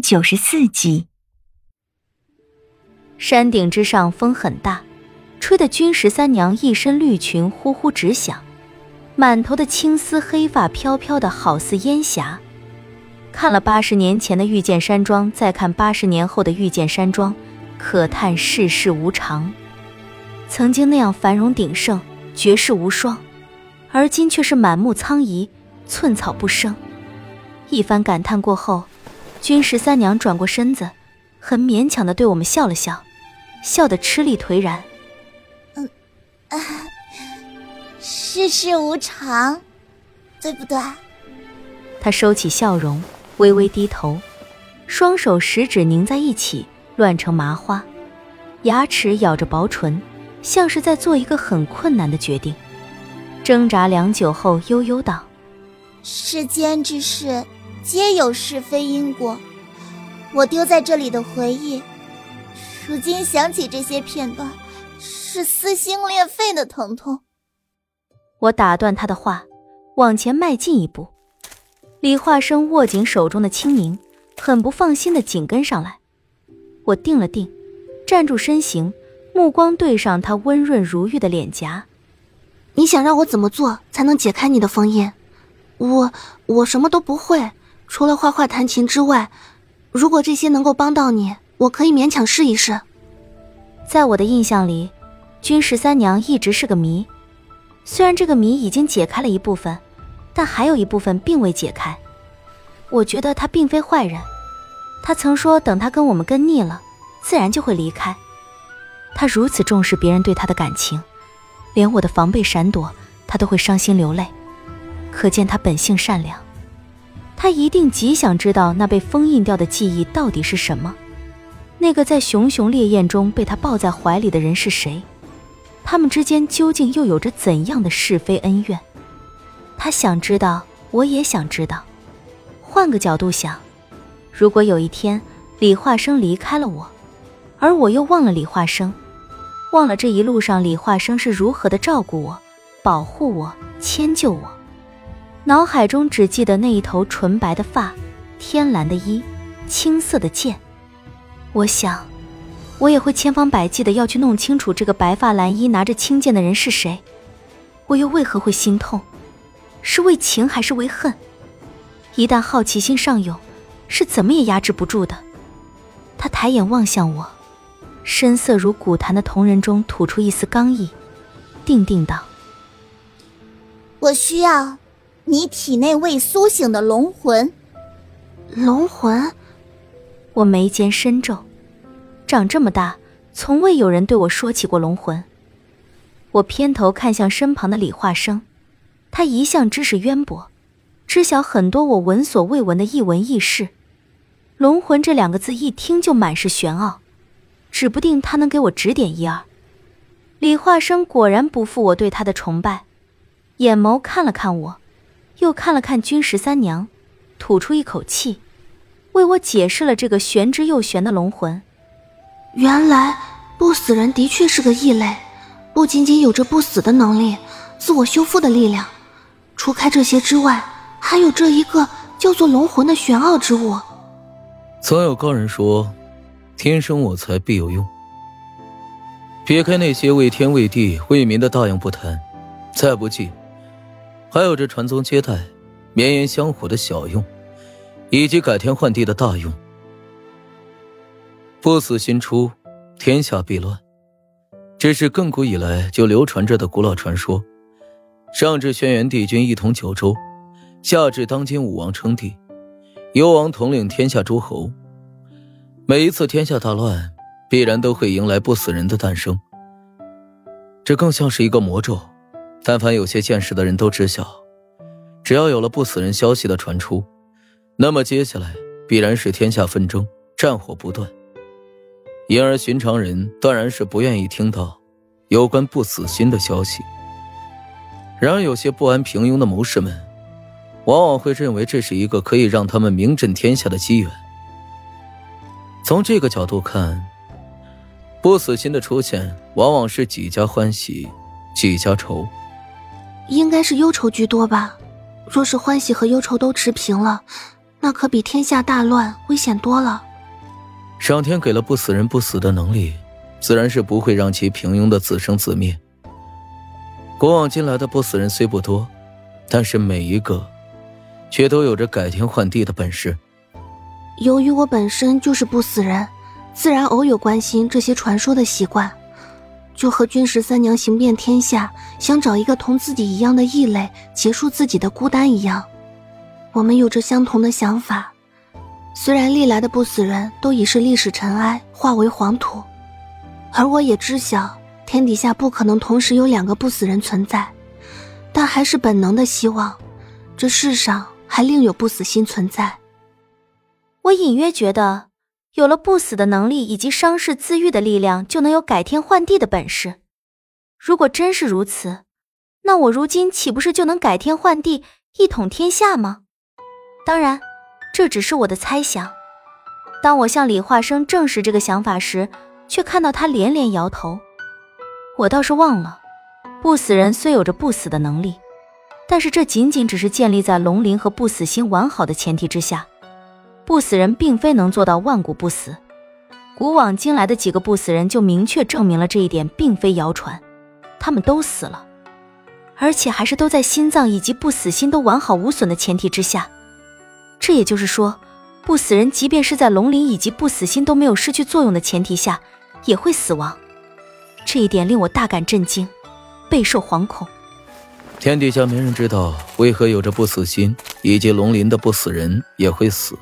九十四集。山顶之上风很大，吹得君十三娘一身绿裙呼呼直响，满头的青丝黑发飘飘的好似烟霞。看了八十年前的御剑山庄，再看八十年后的御剑山庄，可叹世事无常。曾经那样繁荣鼎盛，绝世无双，而今却是满目苍夷，寸草不生。一番感叹过后，君十三娘转过身子，很勉强的对我们笑了笑。笑得吃力颓然。嗯，啊，世事无常，对不对？他收起笑容，微微低头，双手食指拧在一起，乱成麻花，牙齿咬着薄唇，像是在做一个很困难的决定。挣扎良久后，悠悠道：“世间之事，皆有是非因果。我丢在这里的回忆。”如今想起这些片段，是撕心裂肺的疼痛。我打断他的话，往前迈进一步。李化生握紧手中的青柠，很不放心的紧跟上来。我定了定，站住身形，目光对上他温润如玉的脸颊。你想让我怎么做才能解开你的封印？我我什么都不会，除了画画弹琴之外。如果这些能够帮到你。我可以勉强试一试。在我的印象里，君十三娘一直是个谜。虽然这个谜已经解开了一部分，但还有一部分并未解开。我觉得她并非坏人。她曾说，等她跟我们跟腻了，自然就会离开。她如此重视别人对她的感情，连我的防备闪躲，她都会伤心流泪。可见她本性善良。他一定极想知道那被封印掉的记忆到底是什么。那个在熊熊烈焰中被他抱在怀里的人是谁？他们之间究竟又有着怎样的是非恩怨？他想知道，我也想知道。换个角度想，如果有一天李化生离开了我，而我又忘了李化生，忘了这一路上李化生是如何的照顾我、保护我、迁就我，脑海中只记得那一头纯白的发、天蓝的衣、青色的剑。我想，我也会千方百计的要去弄清楚这个白发蓝衣拿着青剑的人是谁。我又为何会心痛？是为情还是为恨？一旦好奇心上涌，是怎么也压制不住的。他抬眼望向我，深色如古潭的瞳仁中吐出一丝刚毅，定定道：“我需要你体内未苏醒的龙魂。龙魂。”我眉间深皱，长这么大，从未有人对我说起过龙魂。我偏头看向身旁的李化生，他一向知识渊博，知晓很多我闻所未闻的异闻异事。龙魂这两个字一听就满是玄奥，指不定他能给我指点一二。李化生果然不负我对他的崇拜，眼眸看了看我，又看了看君十三娘，吐出一口气。为我解释了这个玄之又玄的龙魂。原来不死人的确是个异类，不仅仅有着不死的能力，自我修复的力量。除开这些之外，还有这一个叫做龙魂的玄奥之物。曾有高人说：“天生我材必有用。”撇开那些为天为地为民的大用不谈，再不济，还有这传宗接代、绵延香火的小用。以及改天换地的大用，不死心出，天下必乱。这是亘古以来就流传着的古老传说。上至轩辕帝君一统九州，下至当今武王称帝，幽王统领天下诸侯。每一次天下大乱，必然都会迎来不死人的诞生。这更像是一个魔咒。但凡有些见识的人都知晓，只要有了不死人消息的传出。那么接下来必然是天下纷争，战火不断。因而寻常人断然是不愿意听到有关不死心的消息。然而有些不安平庸的谋士们，往往会认为这是一个可以让他们名震天下的机缘。从这个角度看，不死心的出现，往往是几家欢喜，几家愁。应该是忧愁居多吧？若是欢喜和忧愁都持平了。那可比天下大乱危险多了。上天给了不死人不死的能力，自然是不会让其平庸的自生自灭。古往今来的不死人虽不多，但是每一个，却都有着改天换地的本事。由于我本身就是不死人，自然偶有关心这些传说的习惯。就和君十三娘行遍天下，想找一个同自己一样的异类，结束自己的孤单一样，我们有着相同的想法。虽然历来的不死人都已是历史尘埃，化为黄土，而我也知晓天底下不可能同时有两个不死人存在，但还是本能的希望，这世上还另有不死心存在。我隐约觉得。有了不死的能力以及伤势自愈的力量，就能有改天换地的本事。如果真是如此，那我如今岂不是就能改天换地，一统天下吗？当然，这只是我的猜想。当我向李化生证实这个想法时，却看到他连连摇头。我倒是忘了，不死人虽有着不死的能力，但是这仅仅只是建立在龙鳞和不死心完好的前提之下。不死人并非能做到万古不死，古往今来的几个不死人就明确证明了这一点，并非谣传。他们都死了，而且还是都在心脏以及不死心都完好无损的前提之下。这也就是说，不死人即便是在龙鳞以及不死心都没有失去作用的前提下，也会死亡。这一点令我大感震惊，备受惶恐。天底下没人知道为何有着不死心以及龙鳞的不死人也会死。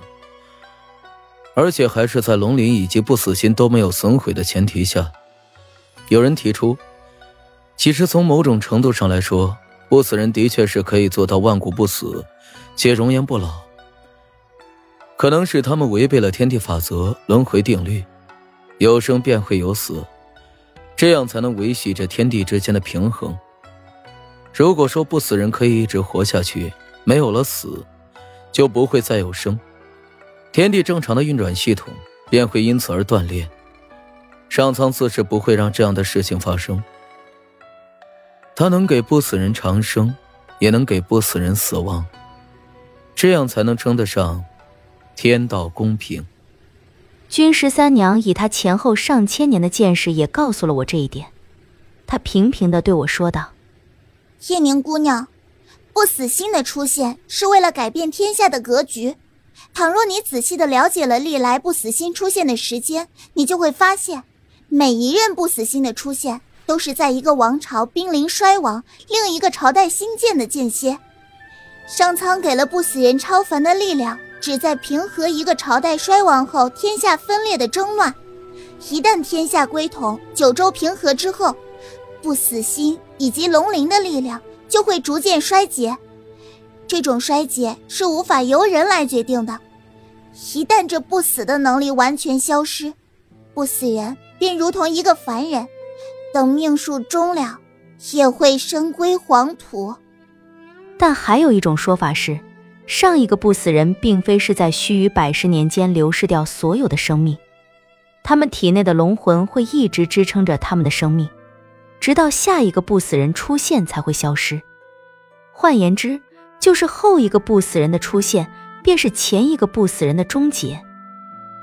而且还是在龙鳞以及不死心都没有损毁的前提下，有人提出，其实从某种程度上来说，不死人的确是可以做到万古不死，且容颜不老。可能是他们违背了天地法则、轮回定律，有生便会有死，这样才能维系着天地之间的平衡。如果说不死人可以一直活下去，没有了死，就不会再有生。天地正常的运转系统便会因此而断裂，上苍自是不会让这样的事情发生。他能给不死人长生，也能给不死人死亡，这样才能称得上天道公平。君十三娘以她前后上千年的见识，也告诉了我这一点。她平平的对我说道：“叶宁姑娘，不死心的出现是为了改变天下的格局。”倘若你仔细的了解了历来不死心出现的时间，你就会发现，每一任不死心的出现，都是在一个王朝濒临衰亡、另一个朝代兴建的间歇。上苍给了不死人超凡的力量，旨在平和一个朝代衰亡后天下分裂的争乱。一旦天下归统，九州平和之后，不死心以及龙鳞的力量就会逐渐衰竭。这种衰竭是无法由人来决定的。一旦这不死的能力完全消失，不死人便如同一个凡人，等命数终了，也会身归黄土。但还有一种说法是，上一个不死人并非是在须臾百十年间流逝掉所有的生命，他们体内的龙魂会一直支撑着他们的生命，直到下一个不死人出现才会消失。换言之，就是后一个不死人的出现。便是前一个不死人的终结，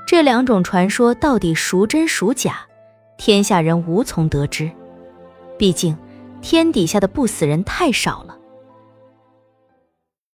这两种传说到底孰真孰假，天下人无从得知。毕竟，天底下的不死人太少了。